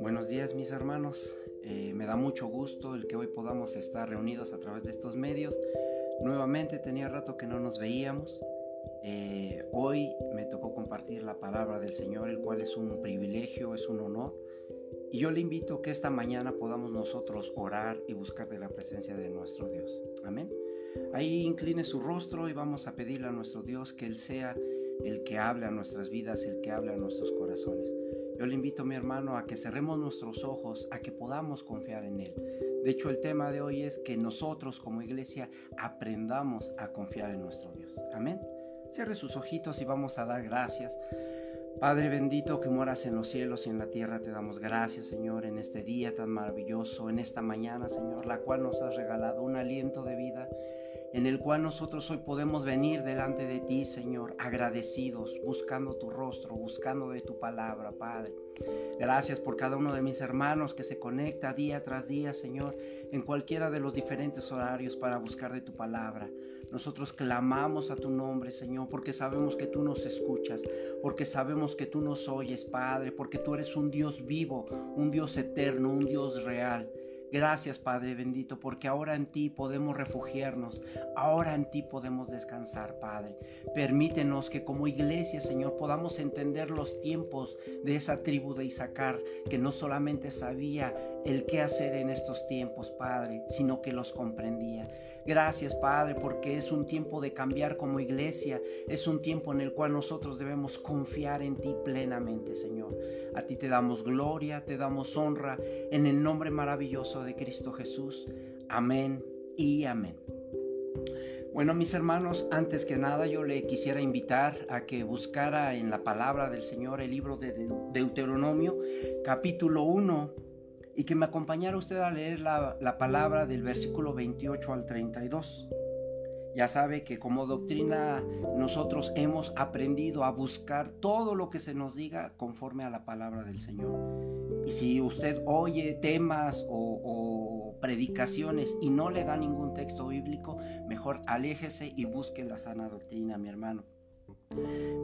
Buenos días mis hermanos, eh, me da mucho gusto el que hoy podamos estar reunidos a través de estos medios. Nuevamente tenía rato que no nos veíamos. Eh, hoy me tocó compartir la palabra del Señor, el cual es un privilegio, es un honor. Y yo le invito que esta mañana podamos nosotros orar y buscar de la presencia de nuestro Dios. Amén. Ahí incline su rostro y vamos a pedirle a nuestro Dios que Él sea el que hable a nuestras vidas, el que hable a nuestros corazones. Yo le invito, mi hermano, a que cerremos nuestros ojos, a que podamos confiar en Él. De hecho, el tema de hoy es que nosotros como iglesia aprendamos a confiar en nuestro Dios. Amén. Cierre sus ojitos y vamos a dar gracias. Padre bendito que moras en los cielos y en la tierra, te damos gracias, Señor, en este día tan maravilloso, en esta mañana, Señor, la cual nos has regalado un aliento de vida en el cual nosotros hoy podemos venir delante de ti, Señor, agradecidos, buscando tu rostro, buscando de tu palabra, Padre. Gracias por cada uno de mis hermanos que se conecta día tras día, Señor, en cualquiera de los diferentes horarios para buscar de tu palabra. Nosotros clamamos a tu nombre, Señor, porque sabemos que tú nos escuchas, porque sabemos que tú nos oyes, Padre, porque tú eres un Dios vivo, un Dios eterno, un Dios real. Gracias Padre bendito, porque ahora en ti podemos refugiarnos, ahora en ti podemos descansar, Padre. Permítenos que como iglesia, Señor, podamos entender los tiempos de esa tribu de Isaacar, que no solamente sabía el qué hacer en estos tiempos, Padre, sino que los comprendía. Gracias, Padre, porque es un tiempo de cambiar como iglesia, es un tiempo en el cual nosotros debemos confiar en ti plenamente, Señor. A ti te damos gloria, te damos honra, en el nombre maravilloso de Cristo Jesús. Amén y amén. Bueno, mis hermanos, antes que nada yo le quisiera invitar a que buscara en la palabra del Señor el libro de Deuteronomio, capítulo 1, y que me acompañara usted a leer la, la, palabra del versículo 28 al 32. Ya sabe que como doctrina nosotros hemos aprendido a buscar todo lo que se nos diga conforme a la palabra del Señor. Y si usted oye temas o, o predicaciones y no le da ningún texto bíblico, mejor aléjese y busque la sana doctrina, mi hermano.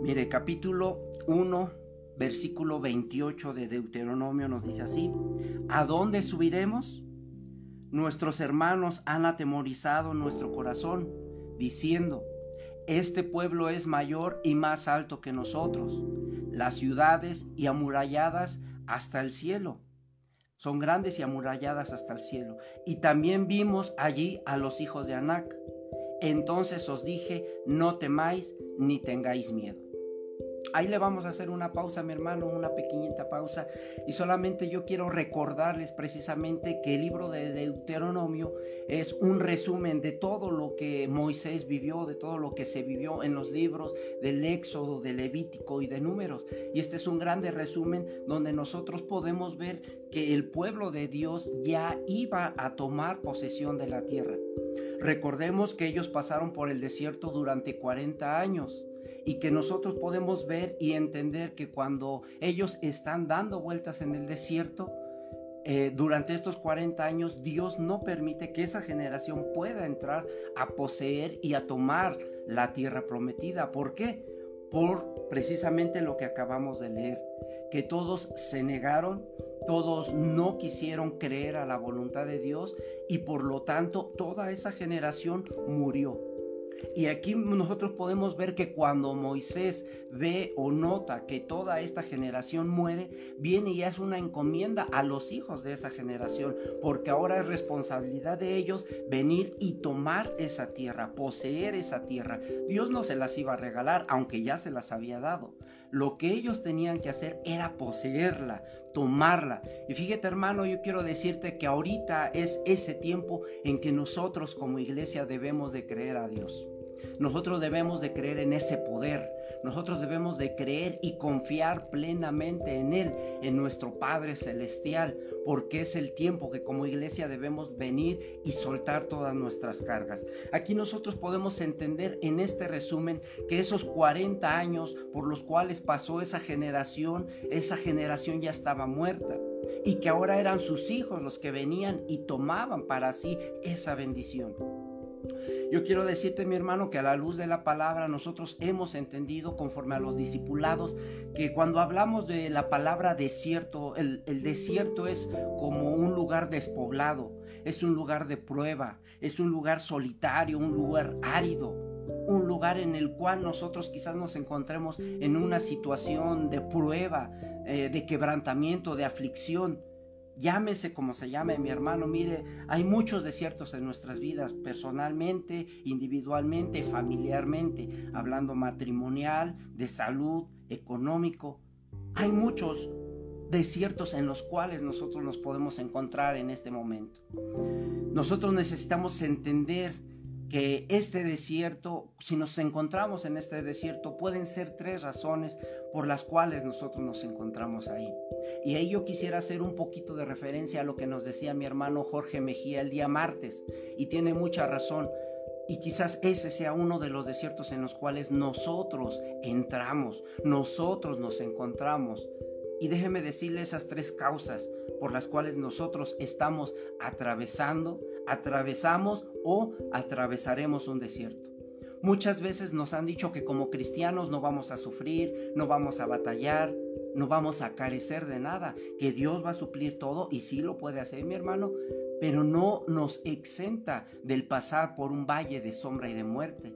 Mire, capítulo 1 versículo 28 de Deuteronomio nos dice así, ¿a dónde subiremos? Nuestros hermanos han atemorizado nuestro corazón, diciendo, este pueblo es mayor y más alto que nosotros, las ciudades y amuralladas hasta el cielo. Son grandes y amuralladas hasta el cielo. Y también vimos allí a los hijos de Anac. Entonces os dije, no temáis ni tengáis miedo. Ahí le vamos a hacer una pausa, mi hermano, una pequeñita pausa. Y solamente yo quiero recordarles precisamente que el libro de Deuteronomio es un resumen de todo lo que Moisés vivió, de todo lo que se vivió en los libros del Éxodo, de Levítico y de Números. Y este es un grande resumen donde nosotros podemos ver que el pueblo de Dios ya iba a tomar posesión de la tierra. Recordemos que ellos pasaron por el desierto durante 40 años y que nosotros podemos ver y entender que cuando ellos están dando vueltas en el desierto, eh, durante estos 40 años Dios no permite que esa generación pueda entrar a poseer y a tomar la tierra prometida. ¿Por qué? Por precisamente lo que acabamos de leer, que todos se negaron, todos no quisieron creer a la voluntad de Dios y por lo tanto toda esa generación murió. Y aquí nosotros podemos ver que cuando Moisés ve o nota que toda esta generación muere, viene y hace una encomienda a los hijos de esa generación, porque ahora es responsabilidad de ellos venir y tomar esa tierra, poseer esa tierra. Dios no se las iba a regalar, aunque ya se las había dado. Lo que ellos tenían que hacer era poseerla, tomarla. Y fíjate hermano, yo quiero decirte que ahorita es ese tiempo en que nosotros como iglesia debemos de creer a Dios. Nosotros debemos de creer en ese poder. Nosotros debemos de creer y confiar plenamente en Él, en nuestro Padre Celestial, porque es el tiempo que como iglesia debemos venir y soltar todas nuestras cargas. Aquí nosotros podemos entender en este resumen que esos 40 años por los cuales pasó esa generación, esa generación ya estaba muerta y que ahora eran sus hijos los que venían y tomaban para sí esa bendición. Yo quiero decirte, mi hermano, que a la luz de la palabra nosotros hemos entendido, conforme a los discipulados, que cuando hablamos de la palabra desierto, el, desierto es como un lugar despoblado, es un lugar de prueba, es un lugar solitario, un lugar árido, un lugar en el cual nosotros quizás nos encontremos en una situación de prueba, eh, de quebrantamiento, de aflicción llámese como se llame, mi hermano, mire, hay muchos desiertos en nuestras vidas, personalmente, individualmente, familiarmente, hablando matrimonial, de salud, económico. Hay muchos desiertos en los cuales nosotros nos podemos encontrar en este momento. Nosotros necesitamos entender que este desierto, si nos encontramos en este desierto, pueden ser tres razones por las cuales nosotros nos encontramos ahí. Y ahí yo quisiera hacer un poquito de referencia a lo que nos decía mi hermano Jorge Mejía el día martes, y tiene mucha razón. Y quizás ese sea uno de los desiertos en los cuales nosotros entramos, nosotros nos encontramos. Y déjeme decirle esas tres causas por las cuales nosotros estamos atravesando, atravesamos o atravesaremos un desierto. Muchas veces nos han dicho que como cristianos no vamos a sufrir, no vamos a batallar, no vamos a carecer de nada, que Dios va a suplir todo y sí lo puede hacer mi hermano, pero no nos exenta del pasar por un valle de sombra y de muerte.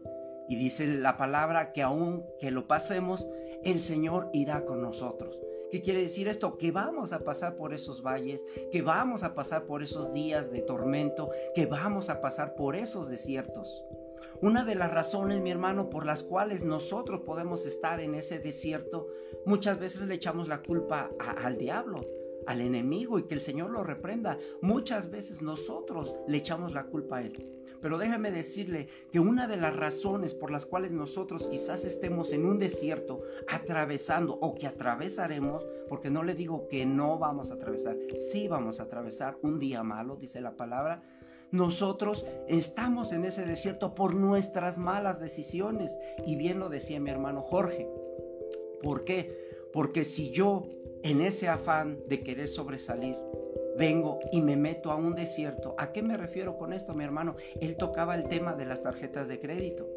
Y dice la palabra que aun que lo pasemos, el Señor irá con nosotros. ¿Qué quiere decir esto? Que vamos a pasar por esos valles, que vamos a pasar por esos días de tormento, que vamos a pasar por esos desiertos. Una de las razones, mi hermano, por las cuales nosotros podemos estar en ese desierto, muchas veces le echamos la culpa al diablo, al enemigo y que el Señor lo reprenda. Muchas veces nosotros le echamos la culpa a Él. Pero déjame decirle que una de las razones por las cuales nosotros quizás estemos en un desierto atravesando o que atravesaremos, porque no le digo que no vamos a atravesar, sí vamos a atravesar un día malo, dice la palabra, nosotros estamos en ese desierto por nuestras malas decisiones. Y bien lo decía mi hermano Jorge. ¿Por qué? Porque si yo en ese afán de querer sobresalir, vengo y me meto a un desierto. ¿A qué me refiero con esto, mi hermano? Él tocaba el tema de las tarjetas de crédito.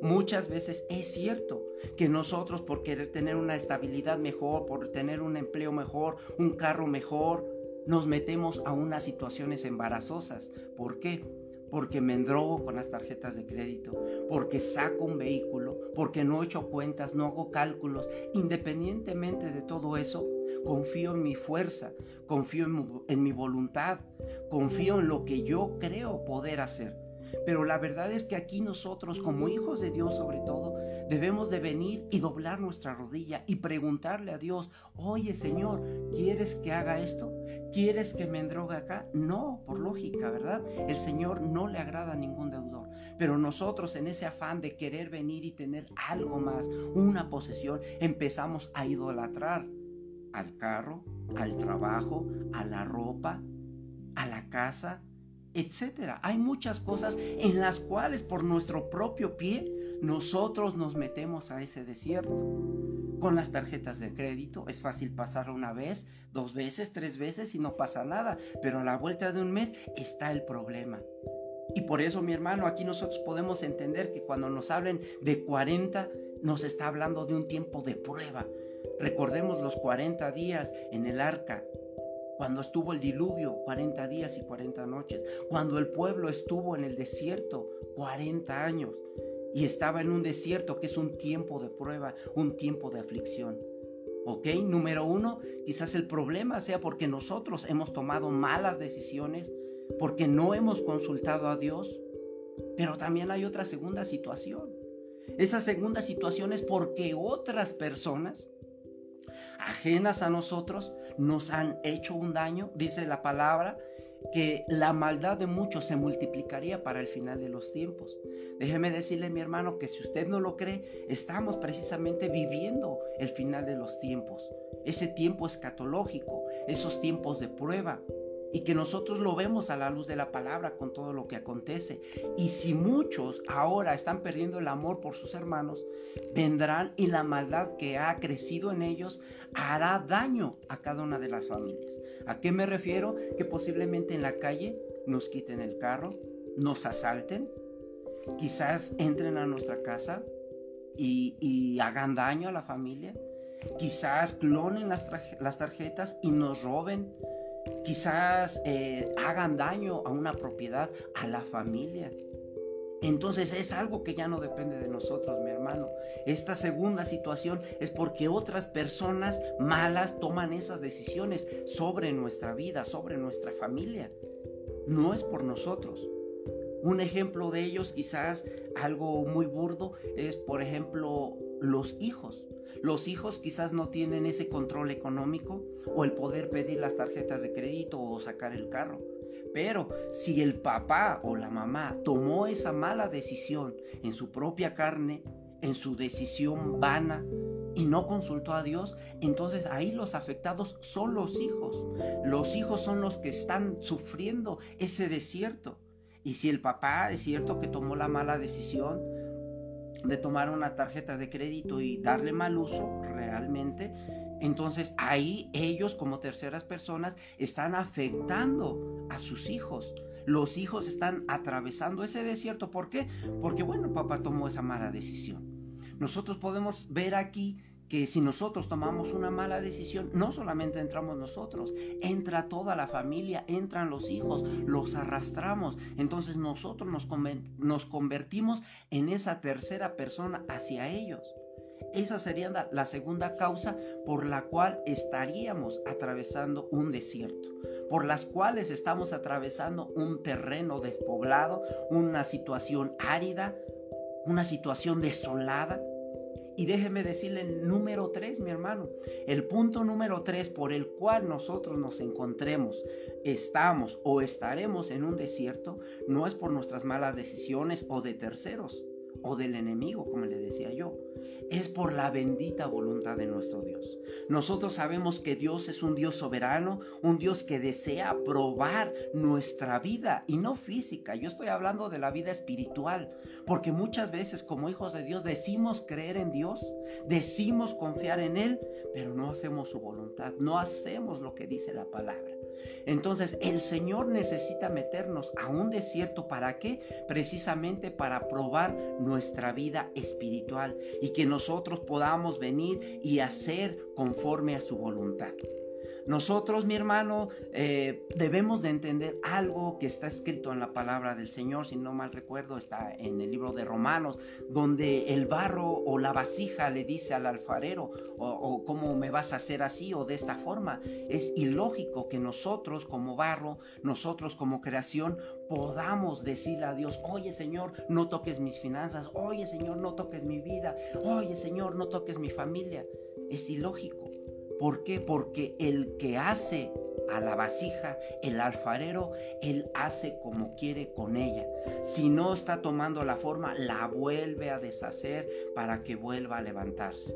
Muchas veces es cierto que nosotros por querer tener una estabilidad mejor, por tener un empleo mejor, un carro mejor, nos metemos a unas situaciones embarazosas. ¿Por qué? Porque me endrogo con las tarjetas de crédito, porque saco un vehículo, porque no echo cuentas, no hago cálculos. Independientemente de todo eso, confío en mi fuerza, confío en mi, voluntad, confío en lo que yo creo poder hacer. Pero la verdad es que aquí nosotros, como hijos de Dios sobre todo, debemos de venir y doblar nuestra rodilla y preguntarle a Dios, oye Señor, ¿quieres que haga esto? ¿Quieres que me endrogue acá? No, por lógica, ¿verdad? El Señor no le agrada a ningún deudor. Pero nosotros en ese afán de querer venir y tener algo más, una posesión, empezamos a idolatrar al carro, al trabajo, a la ropa, a la casa, etcétera. Hay muchas cosas en las cuales por nuestro propio pie nosotros nos metemos a ese desierto. Con las tarjetas de crédito es fácil pasar una vez, dos veces, tres veces y no pasa nada, pero a la vuelta de un mes está el problema. Y por eso, mi hermano, aquí nosotros podemos entender que cuando nos hablen de 40, nos está hablando de un tiempo de prueba. Recordemos los 40 días en el arca, cuando estuvo el diluvio, 40 días y 40 noches, cuando el pueblo estuvo en el desierto, 40 años, y estaba en un desierto que es un tiempo de prueba, un tiempo de aflicción. ¿Ok? Número uno, quizás el problema sea porque nosotros hemos tomado malas decisiones, porque no hemos consultado a Dios. Pero también hay otra segunda situación. Esa segunda situación es porque otras personas ajenas a nosotros nos han hecho un daño, dice la palabra, que la maldad de muchos se multiplicaría para el final de los tiempos. Déjeme decirle, mi hermano, que si usted no lo cree, estamos precisamente viviendo el final de los tiempos. Ese tiempo escatológico, esos tiempos de prueba, y que nosotros lo vemos a la luz de la palabra con todo lo que acontece. Y si muchos ahora están perdiendo el amor por sus hermanos, vendrán y la maldad que ha crecido en ellos hará daño a cada una de las familias. ¿A qué me refiero? Que posiblemente en la calle nos quiten el carro, nos asalten, quizás entren a nuestra casa y, hagan daño a la familia. Quizás clonen las, las tarjetas y nos roben. Quizás eh, hagan daño a una propiedad, a la familia. Entonces es algo que ya no depende de nosotros, mi hermano. Esta segunda situación es porque otras personas malas toman esas decisiones sobre nuestra vida, sobre nuestra familia. No es por nosotros. Un ejemplo de ellos, quizás algo muy burdo, es por ejemplo los hijos. Los hijos quizás no tienen ese control económico o el poder pedir las tarjetas de crédito o sacar el carro. Pero si el papá o la mamá tomó esa mala decisión en su propia carne, en su decisión vana, y no consultó a Dios, entonces ahí los afectados son los hijos. Los hijos son los que están sufriendo ese desierto. Y si el papá es cierto que tomó la mala decisión de tomar una tarjeta de crédito y darle mal uso realmente, entonces ahí ellos como terceras personas están afectando a sus hijos. Los hijos están atravesando ese desierto. ¿Por qué? Porque bueno, papá tomó esa mala decisión. Nosotros podemos ver aquí que si nosotros tomamos una mala decisión, no solamente entramos nosotros, entra toda la familia, entran los hijos, los arrastramos. Entonces nosotros nos, nos convertimos en esa tercera persona hacia ellos. Esa sería la segunda causa por la cual estaríamos atravesando un desierto, por las cuales estamos atravesando un terreno despoblado, una situación árida, una situación desolada. Y déjeme decirle número tres, mi hermano, el punto número tres por el cual nosotros nos encontremos, estamos o estaremos en un desierto, no es por nuestras malas decisiones o de terceros o del enemigo, como le decía yo es por la bendita voluntad de nuestro Dios. Nosotros sabemos que Dios es un Dios soberano, un Dios que desea probar nuestra vida y no física. Yo estoy hablando de la vida espiritual, porque muchas veces como hijos de Dios decimos creer en Dios, decimos confiar en Él, pero no hacemos su voluntad, no hacemos lo que dice la palabra. Entonces el Señor necesita meternos a un desierto. ¿Para qué? Precisamente para probar nuestra vida espiritual y que nosotros podamos venir y hacer conforme a su voluntad. Nosotros, mi hermano, eh, debemos de entender algo que está escrito en la palabra del Señor, si no mal recuerdo, está en el libro de Romanos, donde el barro o la vasija le dice al alfarero, o, o cómo me vas a hacer así o de esta forma. Es ilógico que nosotros como barro, nosotros como creación, podamos decirle a Dios, oye Señor, no toques mis finanzas, oye Señor, no toques mi vida, oye Señor, no toques mi familia. Es ilógico. ¿Por qué? Porque el que hace a la vasija, el alfarero, él hace como quiere con ella. Si no está tomando la forma, la vuelve a deshacer para que vuelva a levantarse.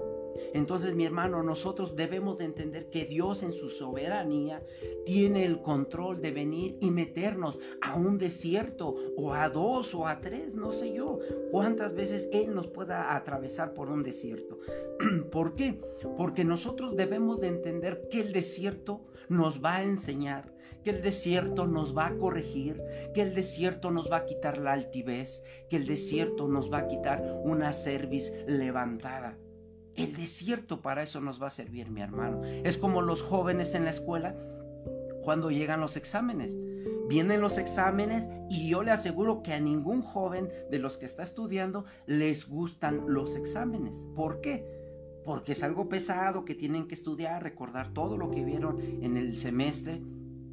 Entonces, mi hermano, nosotros debemos de entender que Dios en su soberanía tiene el control de venir y meternos a un desierto o a dos o a tres, no sé yo, cuántas veces Él nos pueda atravesar por un desierto. ¿Por qué? Porque nosotros debemos de entender que el desierto nos va a enseñar, que el desierto nos va a corregir, que el desierto nos va a quitar la altivez, que el desierto nos va a quitar una cerviz levantada. El desierto para eso nos va a servir, mi hermano. Es como los jóvenes en la escuela cuando llegan los exámenes. Vienen los exámenes y yo le aseguro que a ningún joven de los que está estudiando les gustan los exámenes. ¿Por qué? Porque es algo pesado que tienen que estudiar, recordar todo lo que vieron en el semestre.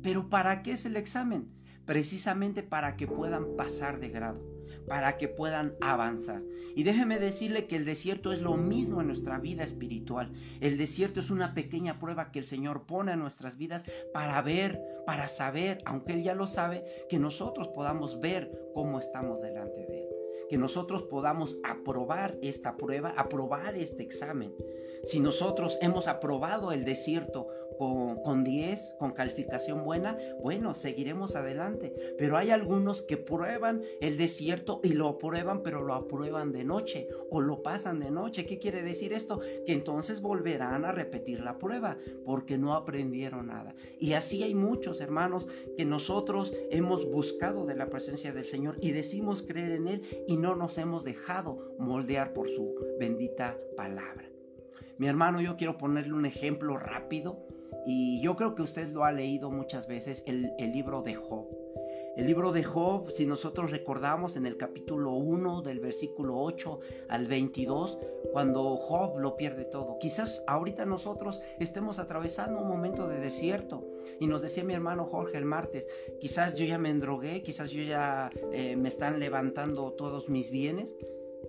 Pero ¿para qué es el examen? Precisamente para que puedan pasar de grado para que puedan avanzar. Y déjeme decirle que el desierto es lo mismo en nuestra vida espiritual. El desierto es una pequeña prueba que el Señor pone en nuestras vidas para ver, para saber, aunque Él ya lo sabe, que nosotros podamos ver cómo estamos delante de Él. Que nosotros podamos aprobar esta prueba, aprobar este examen. Si nosotros hemos aprobado el desierto con, 10, con calificación buena, bueno, seguiremos adelante. Pero hay algunos que prueban el desierto y lo aprueban, pero lo aprueban de noche o lo pasan de noche. ¿Qué quiere decir esto? Que entonces volverán a repetir la prueba porque no aprendieron nada. Y así hay muchos hermanos que nosotros hemos buscado de la presencia del Señor y decimos creer en Él y no nos hemos dejado moldear por su bendita palabra. Mi hermano, yo quiero ponerle un ejemplo rápido y yo creo que usted lo ha leído muchas veces, el, el libro de Job. El libro de Job, si nosotros recordamos en el capítulo 1 del versículo 8 al 22, cuando Job lo pierde todo. Quizás ahorita nosotros estemos atravesando un momento de desierto. Y nos decía mi hermano Jorge el martes, quizás yo ya me endrogué, quizás yo ya eh, me están levantando todos mis bienes.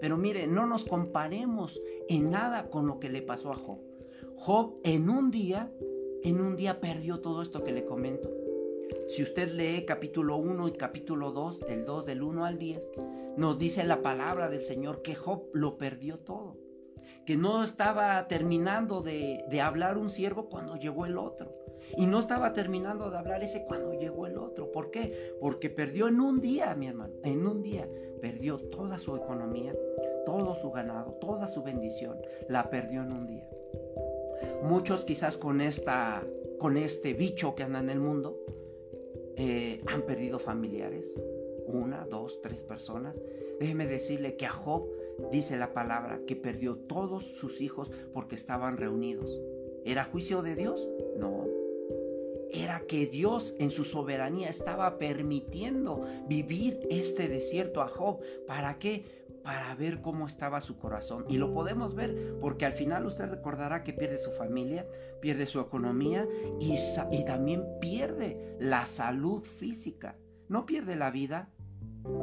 Pero mire, no nos comparemos en nada con lo que le pasó a Job. Job en un día, en un día perdió todo esto que le comento. Si usted lee capítulo 1 y capítulo 2, del 2 del 1 al 10, nos dice la palabra del Señor que Job lo perdió todo. Que no estaba terminando de, de hablar un siervo cuando llegó el otro. Y no estaba terminando de hablar ese cuando llegó el otro. ¿Por qué? Porque perdió en un día, mi hermano, en un día. Perdió toda su economía, todo su ganado, toda su bendición. La perdió en un día. Muchos quizás con, esta, con este bicho que anda en el mundo, eh, han perdido familiares, una, dos, tres personas. Déjeme decirle que a Job dice la palabra que perdió todos sus hijos porque estaban reunidos. ¿Era juicio de Dios? No. Era que Dios en su soberanía estaba permitiendo vivir este desierto a Job. ¿Para qué? Para ver cómo estaba su corazón. Y lo podemos ver porque al final usted recordará que pierde su familia, pierde su economía y, también pierde la salud física. No pierde la vida,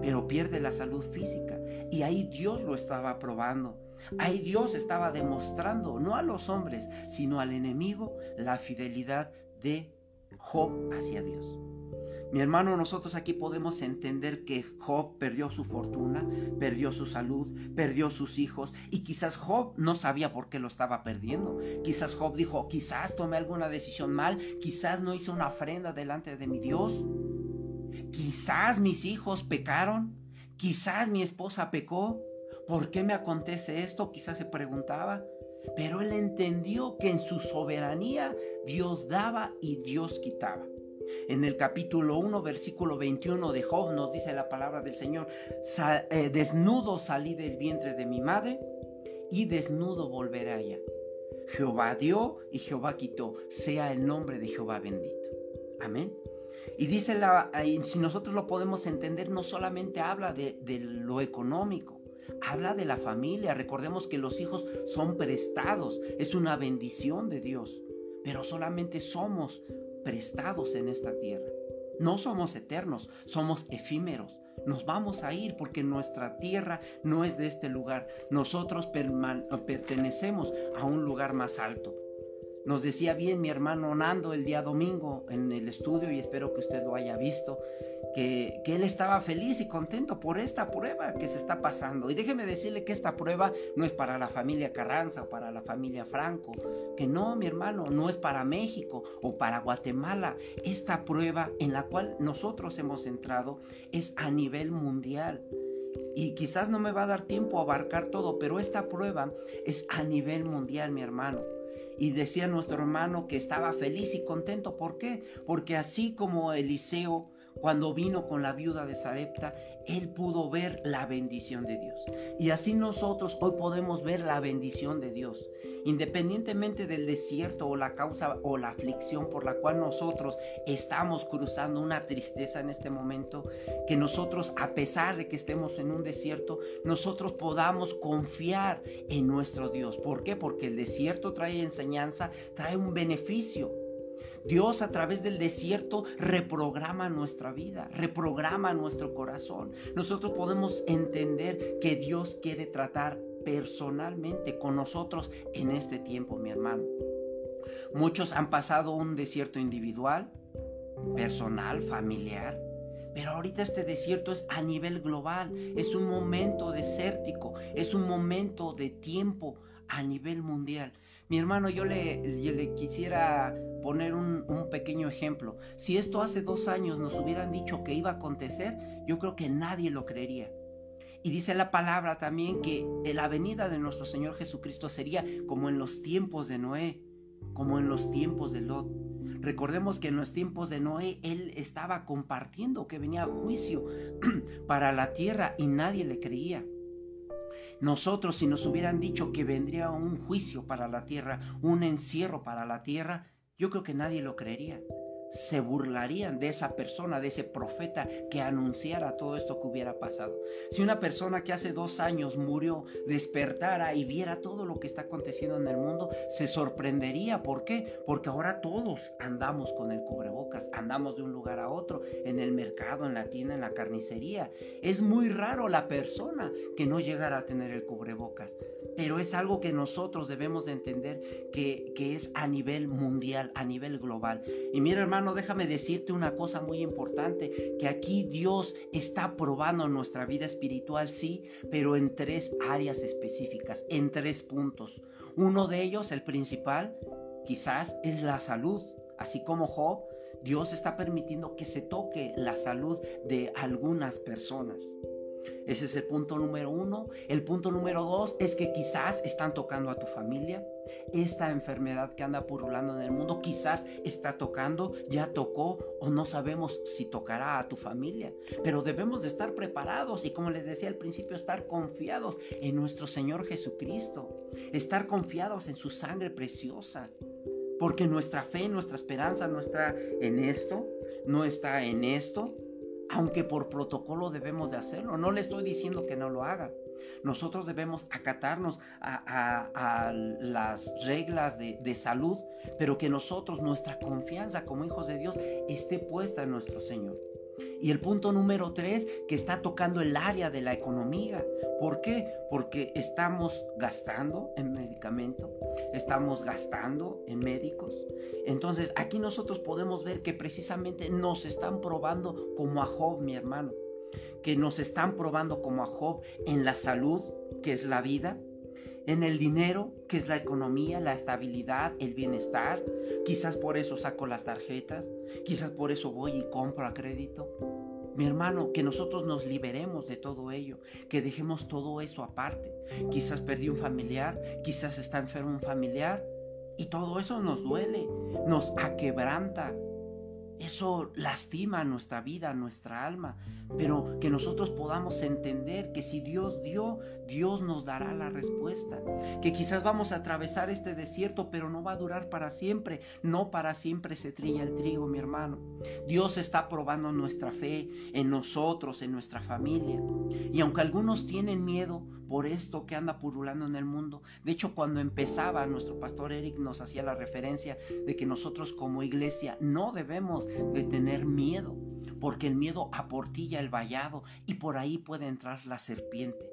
pero pierde la salud física. Y ahí Dios lo estaba probando. Ahí Dios estaba demostrando, no a los hombres, sino al enemigo, la fidelidad de Job hacia Dios. Mi hermano, nosotros aquí podemos entender que Job perdió su fortuna, perdió su salud, perdió sus hijos y quizás Job no sabía por qué lo estaba perdiendo. Quizás Job dijo, quizás tomé alguna decisión mal, quizás no hice una ofrenda delante de mi Dios. Quizás mis hijos pecaron, quizás mi esposa pecó. ¿Por qué me acontece esto? Quizás se preguntaba. Pero él entendió que en su soberanía Dios daba y Dios quitaba. En el capítulo 1, versículo 21 de Job nos dice la palabra del Señor, eh, desnudo salí del vientre de mi madre y desnudo volveré allá. Jehová dio y Jehová quitó, sea el nombre de Jehová bendito. Amén. Y dice, la, si nosotros lo podemos entender, no solamente habla de, de lo económico, habla de la familia. Recordemos que los hijos son prestados, es una bendición de Dios, pero solamente somos prestados en esta tierra. No somos eternos, somos efímeros. Nos vamos a ir porque nuestra tierra no es de este lugar. Nosotros pertenecemos a un lugar más alto. Nos decía bien mi hermano Nando el día domingo en el estudio y espero que usted lo haya visto que, él estaba feliz y contento por esta prueba que se está pasando. Y déjeme decirle que esta prueba no es para la familia Carranza o para la familia Franco, que no, mi hermano, no es para México o para Guatemala. Esta prueba en la cual nosotros hemos entrado es a nivel mundial. Y quizás no me va a dar tiempo a abarcar todo, pero esta prueba es a nivel mundial, mi hermano. Y decía nuestro hermano que estaba feliz y contento. ¿Por qué? Porque así como Eliseo cuando vino con la viuda de Sarepta, él pudo ver la bendición de Dios. Y así nosotros hoy podemos ver la bendición de Dios. Independientemente del desierto o la causa o la aflicción por la cual nosotros estamos cruzando una tristeza en este momento, que nosotros, a pesar de que estemos en un desierto, nosotros podamos confiar en nuestro Dios. ¿Por qué? Porque el desierto trae enseñanza, trae un beneficio. Dios a través del desierto reprograma nuestra vida, reprograma nuestro corazón. Nosotros podemos entender que Dios quiere tratar personalmente con nosotros en este tiempo, mi hermano. Muchos han pasado un desierto individual, personal, familiar. Pero ahorita este desierto es a nivel global, es un momento desértico, es un momento de tiempo a nivel mundial. Mi hermano, yo le, quisiera poner un, un, pequeño ejemplo. Si esto hace dos años nos hubieran dicho que iba a acontecer, yo creo que nadie lo creería. Y dice la palabra también que la venida de nuestro Señor Jesucristo sería como en los tiempos de Noé, como en los tiempos de Lot. Recordemos que en los tiempos de Noé él estaba compartiendo que venía juicio para la tierra y nadie le creía. Nosotros si nos hubieran dicho que vendría un juicio para la tierra, un encierro para la tierra, yo creo que nadie lo creería se burlarían de esa persona, de ese profeta que anunciara todo esto que hubiera pasado. Si una persona que hace dos años murió despertara y viera todo lo que está aconteciendo en el mundo, se sorprendería. ¿Por qué? Porque ahora todos andamos con el cubrebocas, andamos de un lugar a otro, en el mercado, en la tienda, en la carnicería. Es muy raro la persona que no llegara a tener el cubrebocas pero es algo que nosotros debemos de entender que, es a nivel mundial, a nivel global. Y mira hermano, déjame decirte una cosa muy importante, que aquí Dios está probando nuestra vida espiritual, sí, pero en tres áreas específicas, en tres puntos. Uno de ellos, el principal, quizás es la salud, así como Job. Dios está permitiendo que se toque la salud de algunas personas. Ese es el punto número uno. El punto número dos es que quizás están tocando a tu familia. Esta enfermedad que anda purulando en el mundo quizás está tocando, ya tocó o no sabemos si tocará a tu familia. Pero debemos de estar preparados y como les decía al principio, estar confiados en nuestro Señor Jesucristo. Estar confiados en su sangre preciosa. Porque nuestra fe, nuestra esperanza no está en esto, no está en esto, aunque por protocolo debemos de hacerlo. No le estoy diciendo que no lo haga. Nosotros debemos acatarnos a, las reglas de, de, salud, pero que nosotros, nuestra confianza como hijos de Dios, esté puesta en nuestro Señor. Y el punto número tres, que está tocando el área de la economía. ¿Por qué? Porque estamos gastando en medicamento, estamos gastando en médicos. Entonces aquí nosotros podemos ver que precisamente nos están probando como a Job, mi hermano. Que nos están probando como a Job en la salud, que es la vida, en el dinero, que es la economía, la estabilidad, el bienestar. Quizás por eso saco las tarjetas, quizás por eso voy y compro a crédito. Mi hermano, que nosotros nos liberemos de todo ello, que dejemos todo eso aparte. Quizás perdí un familiar, quizás está enfermo un familiar y todo eso nos duele, nos aquebranta, eso lastima nuestra vida, nuestra alma, pero que nosotros podamos entender que si Dios dio, Dios nos dará la respuesta. Que quizás vamos a atravesar este desierto, pero no va a durar para siempre. No para siempre se trilla el trigo, mi hermano. Dios está probando nuestra fe en nosotros, en nuestra familia. Y aunque algunos tienen miedo, por esto que anda purulando en el mundo. De hecho, cuando empezaba, nuestro pastor Eric nos hacía la referencia de que nosotros como iglesia no debemos de tener miedo, porque el miedo aportilla el vallado y por ahí puede entrar la serpiente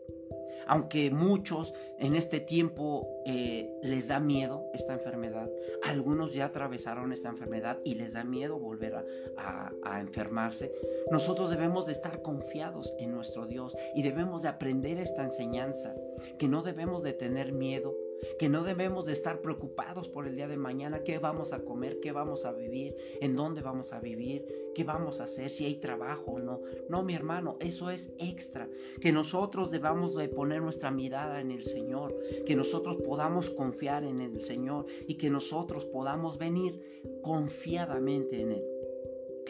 aunque muchos en este tiempo eh, les da miedo esta enfermedad, algunos ya atravesaron esta enfermedad y les da miedo volver a, a, enfermarse, nosotros debemos de estar confiados en nuestro Dios y debemos de aprender esta enseñanza, que no debemos de tener miedo, que no debemos de estar preocupados por el día de mañana, qué vamos a comer, qué vamos a vivir, en dónde vamos a vivir, qué vamos a hacer, si hay trabajo o no. No, mi hermano, eso es extra. Que nosotros debamos de poner nuestra mirada en el Señor, que nosotros podamos confiar en el Señor y que nosotros podamos venir confiadamente en Él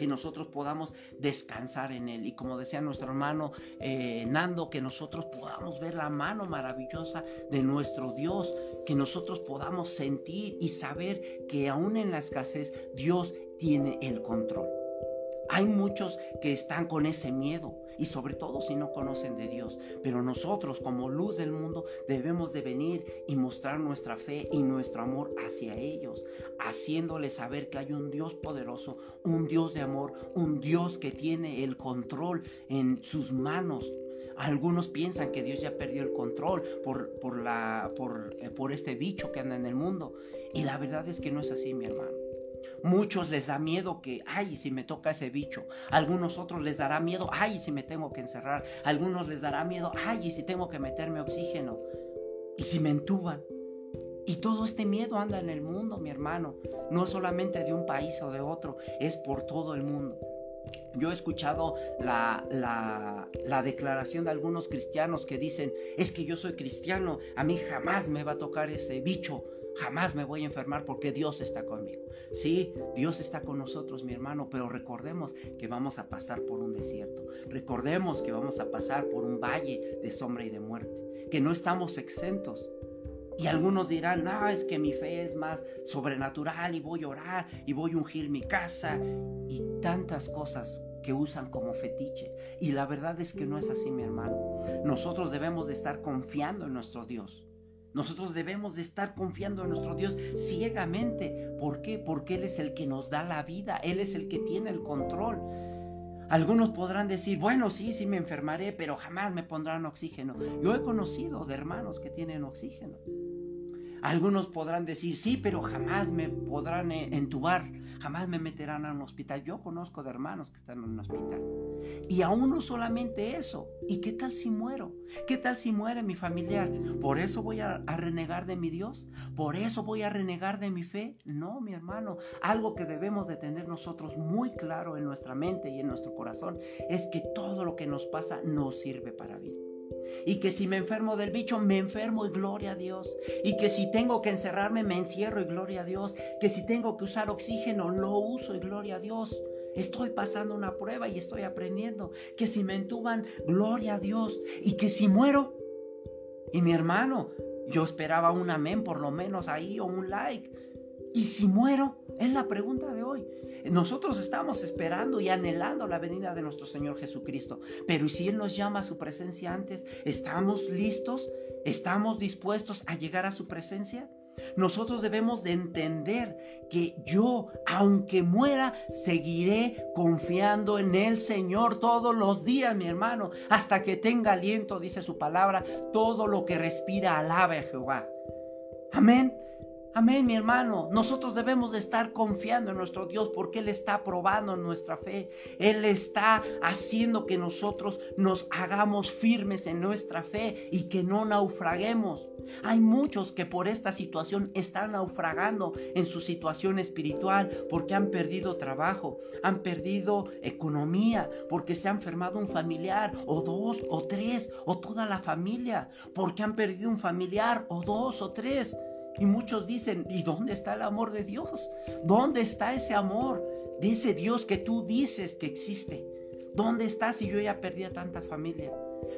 que nosotros podamos descansar en Él. Y como decía nuestro hermano eh, Nando, que nosotros podamos ver la mano maravillosa de nuestro Dios, que nosotros podamos sentir y saber que aún en la escasez Dios tiene el control. Hay muchos que están con ese miedo y sobre todo si no conocen de Dios. Pero nosotros como luz del mundo debemos de venir y mostrar nuestra fe y nuestro amor hacia ellos, haciéndoles saber que hay un Dios poderoso, un Dios de amor, un Dios que tiene el control en sus manos. Algunos piensan que Dios ya perdió el control por, por, la, por, eh, por este bicho que anda en el mundo. Y la verdad es que no es así, mi hermano. Muchos les da miedo que, ay, si me toca ese bicho. Algunos otros les dará miedo, ay, si me tengo que encerrar. Algunos les dará miedo, ay, si tengo que meterme oxígeno. Y si me entuban. Y todo este miedo anda en el mundo, mi hermano. No solamente de un país o de otro, es por todo el mundo. Yo he escuchado la, la, declaración de algunos cristianos que dicen, es que yo soy cristiano, a mí jamás me va a tocar ese bicho, jamás me voy a enfermar porque Dios está conmigo. Sí, Dios está con nosotros, mi hermano, pero recordemos que vamos a pasar por un desierto. Recordemos que vamos a pasar por un valle de sombra y de muerte, que no estamos exentos. Y algunos dirán, no, es que mi fe es más sobrenatural y voy a orar y voy a ungir mi casa y tantas cosas que usan como fetiche. Y la verdad es que no es así, mi hermano. Nosotros debemos de estar confiando en nuestro Dios. Nosotros debemos de estar confiando en nuestro Dios ciegamente. ¿Por qué? Porque Él es el que nos da la vida. Él es el que tiene el control. Algunos podrán decir, bueno, sí, sí me enfermaré, pero jamás me pondrán oxígeno. Yo he conocido de hermanos que tienen oxígeno. Algunos podrán decir, sí, pero jamás me podrán eh, entubar, jamás me meterán a un hospital. Yo conozco de hermanos que están en un hospital. Y aún no solamente eso. ¿Y qué tal si muero? ¿Qué tal si muere mi familiar? ¿Por eso voy a, a renegar de mi Dios? ¿Por eso voy a renegar de mi fe? No, mi hermano. Algo que debemos de tener nosotros muy claro en nuestra mente y en nuestro corazón es que todo lo que nos pasa nos sirve para bien. Y que si me enfermo del bicho, me enfermo y gloria a Dios. Y que si tengo que encerrarme, me encierro y gloria a Dios. Que si tengo que usar oxígeno, lo uso y gloria a Dios. Estoy pasando una prueba y estoy aprendiendo. Que si me entuban, gloria a Dios. Y que si muero, y mi hermano, yo esperaba un amén por lo menos ahí o un like. Y si muero, es la pregunta de hoy. Nosotros estamos esperando y anhelando la venida de nuestro Señor Jesucristo. Pero si Él nos llama a su presencia antes, ¿estamos listos? ¿Estamos dispuestos a llegar a su presencia? Nosotros debemos de entender que yo, aunque muera, seguiré confiando en el Señor todos los días, mi hermano, hasta que tenga aliento, dice su palabra, todo lo que respira alabe a Jehová. Amén. Amén, mi hermano. Nosotros debemos de estar confiando en nuestro Dios porque Él está probando nuestra fe. Él está haciendo que nosotros nos hagamos firmes en nuestra fe y que no naufraguemos. Hay muchos que por esta situación están naufragando en su situación espiritual porque han perdido trabajo, han perdido economía, porque se ha enfermado un familiar o dos o tres o toda la familia, porque han perdido un familiar o dos o tres y muchos dicen, ¿y dónde está el amor de Dios? ¿Dónde está ese amor ese Dios que tú dices que existe? ¿Dónde está si yo ya perdí a tanta familia?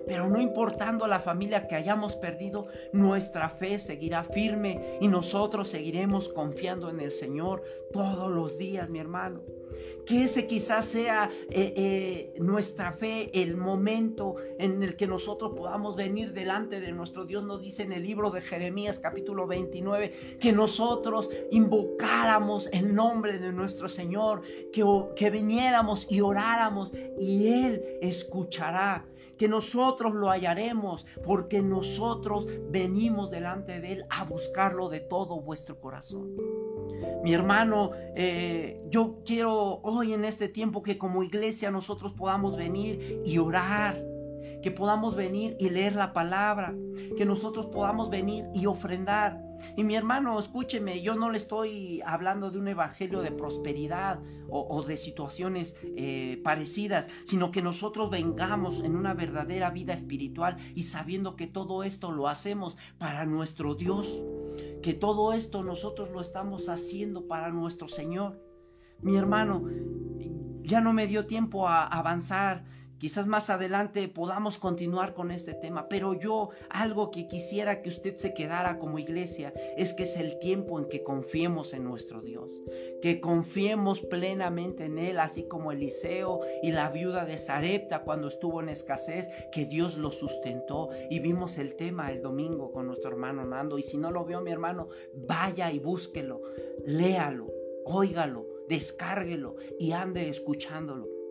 Pero no importando la familia que hayamos perdido, nuestra fe seguirá firme y nosotros seguiremos confiando en el Señor todos los días, mi hermano. Que ese quizás sea eh, eh, nuestra fe, el momento en el que nosotros podamos venir delante de nuestro Dios. Nos dice en el libro de Jeremías capítulo 29 que nosotros invocáramos el nombre de nuestro Señor, que, que viniéramos y oráramos y Él escuchará que nosotros lo hallaremos, porque nosotros venimos delante de Él a buscarlo de todo vuestro corazón. Mi hermano, eh, yo quiero hoy en este tiempo que como iglesia nosotros podamos venir y orar que podamos venir y leer la palabra, que nosotros podamos venir y ofrendar. Y mi hermano, escúcheme, yo no le estoy hablando de un evangelio de prosperidad o, de situaciones eh, parecidas, sino que nosotros vengamos en una verdadera vida espiritual y sabiendo que todo esto lo hacemos para nuestro Dios, que todo esto nosotros lo estamos haciendo para nuestro Señor. Mi hermano, ya no me dio tiempo a avanzar Quizás más adelante podamos continuar con este tema, pero yo algo que quisiera que usted se quedara como iglesia es que es el tiempo en que confiemos en nuestro Dios, que confiemos plenamente en Él, así como Eliseo y la viuda de Sarepta cuando estuvo en escasez, que Dios lo sustentó y vimos el tema el domingo con nuestro hermano Nando. Y si no lo vio mi hermano, vaya y búsquelo, léalo, óigalo, descárguelo y ande escuchándolo.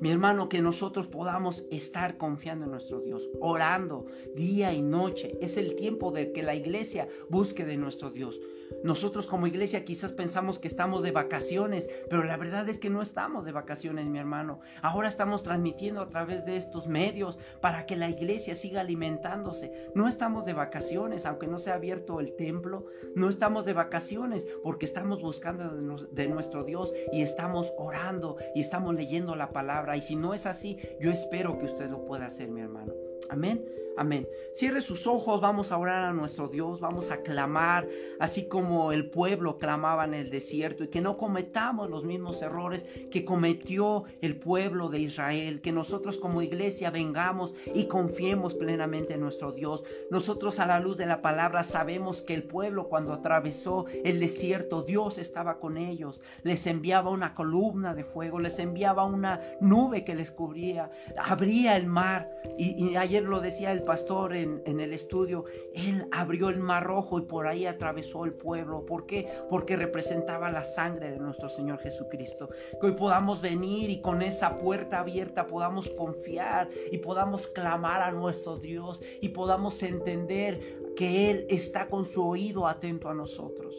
Mi hermano, que nosotros podamos estar confiando en nuestro Dios, orando día y noche. Es el tiempo de que la iglesia busque de nuestro Dios. Nosotros como iglesia quizás pensamos que estamos de vacaciones, pero la verdad es que no estamos de vacaciones, mi hermano. Ahora estamos transmitiendo a través de estos medios para que la iglesia siga alimentándose. No estamos de vacaciones, aunque no se ha abierto el templo. No estamos de vacaciones porque estamos buscando de nuestro Dios y estamos orando y estamos leyendo la palabra. Y si no es así, yo espero que usted lo pueda hacer, mi hermano. Amén. Amén. Cierre sus ojos, vamos a orar a nuestro Dios, vamos a clamar, así como el pueblo clamaba en el desierto, y que no cometamos los mismos errores que cometió el pueblo de Israel, que nosotros como iglesia vengamos y confiemos plenamente en nuestro Dios. Nosotros a la luz de la palabra sabemos que el pueblo cuando atravesó el desierto, Dios estaba con ellos, les enviaba una columna de fuego, les enviaba una nube que les cubría, abría el mar, y, ayer lo decía el pastor en, el estudio, él abrió el mar rojo y por ahí atravesó el pueblo. ¿Por qué? Porque representaba la sangre de nuestro Señor Jesucristo. Que hoy podamos venir y con esa puerta abierta podamos confiar y podamos clamar a nuestro Dios y podamos entender que Él está con su oído atento a nosotros.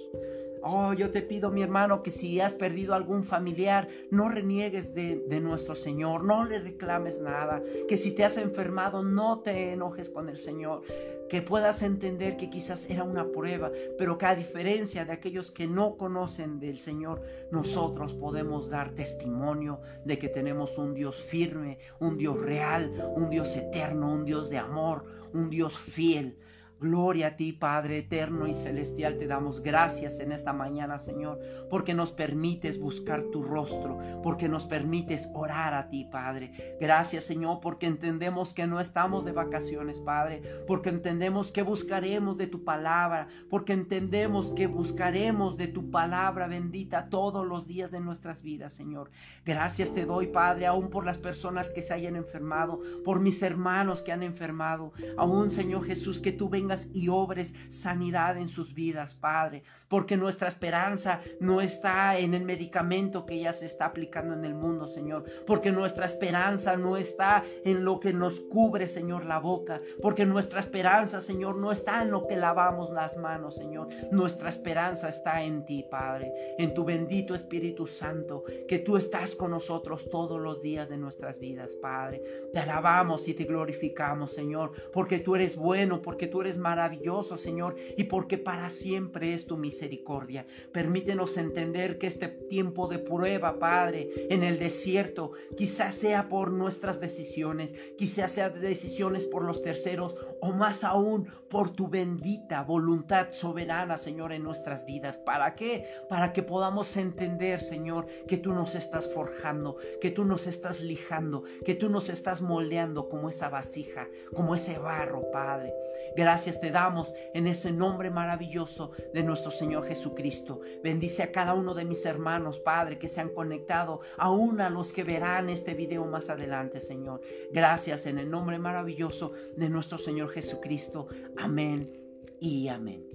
Oh, yo te pido, mi hermano, que si has perdido algún familiar, no reniegues de, nuestro Señor, no le reclames nada. Que si te has enfermado, no te enojes con el Señor. Que puedas entender que quizás era una prueba, pero que a diferencia de aquellos que no conocen del Señor, nosotros podemos dar testimonio de que tenemos un Dios firme, un Dios real, un Dios eterno, un Dios de amor, un Dios fiel. Gloria a ti, Padre eterno y celestial. Te damos gracias en esta mañana, Señor, porque nos permites buscar tu rostro, porque nos permites orar a ti, Padre. Gracias, Señor, porque entendemos que no estamos de vacaciones, Padre, porque entendemos que buscaremos de tu palabra, porque entendemos que buscaremos de tu palabra bendita todos los días de nuestras vidas, Señor. Gracias te doy, Padre, aún por las personas que se hayan enfermado, por mis hermanos que han enfermado, aún, Señor Jesús, que tú vengas y obres sanidad en sus vidas, Padre, porque nuestra esperanza no está en el medicamento que ya se está aplicando en el mundo, Señor, porque nuestra esperanza no está en lo que nos cubre, Señor, la boca, porque nuestra esperanza, Señor, no está en lo que lavamos las manos, Señor, nuestra esperanza está en ti, Padre, en tu bendito Espíritu Santo, que tú estás con nosotros todos los días de nuestras vidas, Padre. Te alabamos y te glorificamos, Señor, porque tú eres bueno, porque tú eres maravilloso, Señor, y porque para siempre es tu misericordia. Permítenos entender que este tiempo de prueba, Padre, en el desierto, quizás sea por nuestras decisiones, quizás sea decisiones por los terceros, o más aún por tu bendita voluntad soberana, Señor, en nuestras vidas. ¿Para qué? Para que podamos entender, Señor, que tú nos estás forjando, que tú nos estás lijando, que tú nos estás moldeando como esa vasija, como ese barro, Padre. Gracias te damos en ese nombre maravilloso de nuestro Señor Jesucristo. Bendice a cada uno de mis hermanos, Padre, que se han conectado, aún a los que verán este video más adelante, Señor. Gracias en el nombre maravilloso de nuestro Señor Jesucristo. Amén y amén.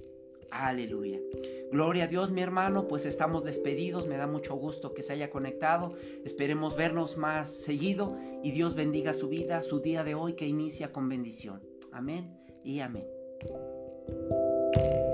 Aleluya. Gloria a Dios, mi hermano, pues estamos despedidos. Me da mucho gusto que se haya conectado. Esperemos vernos más seguido y Dios bendiga su vida, su día de hoy que inicia con bendición. Amén y amén. あ。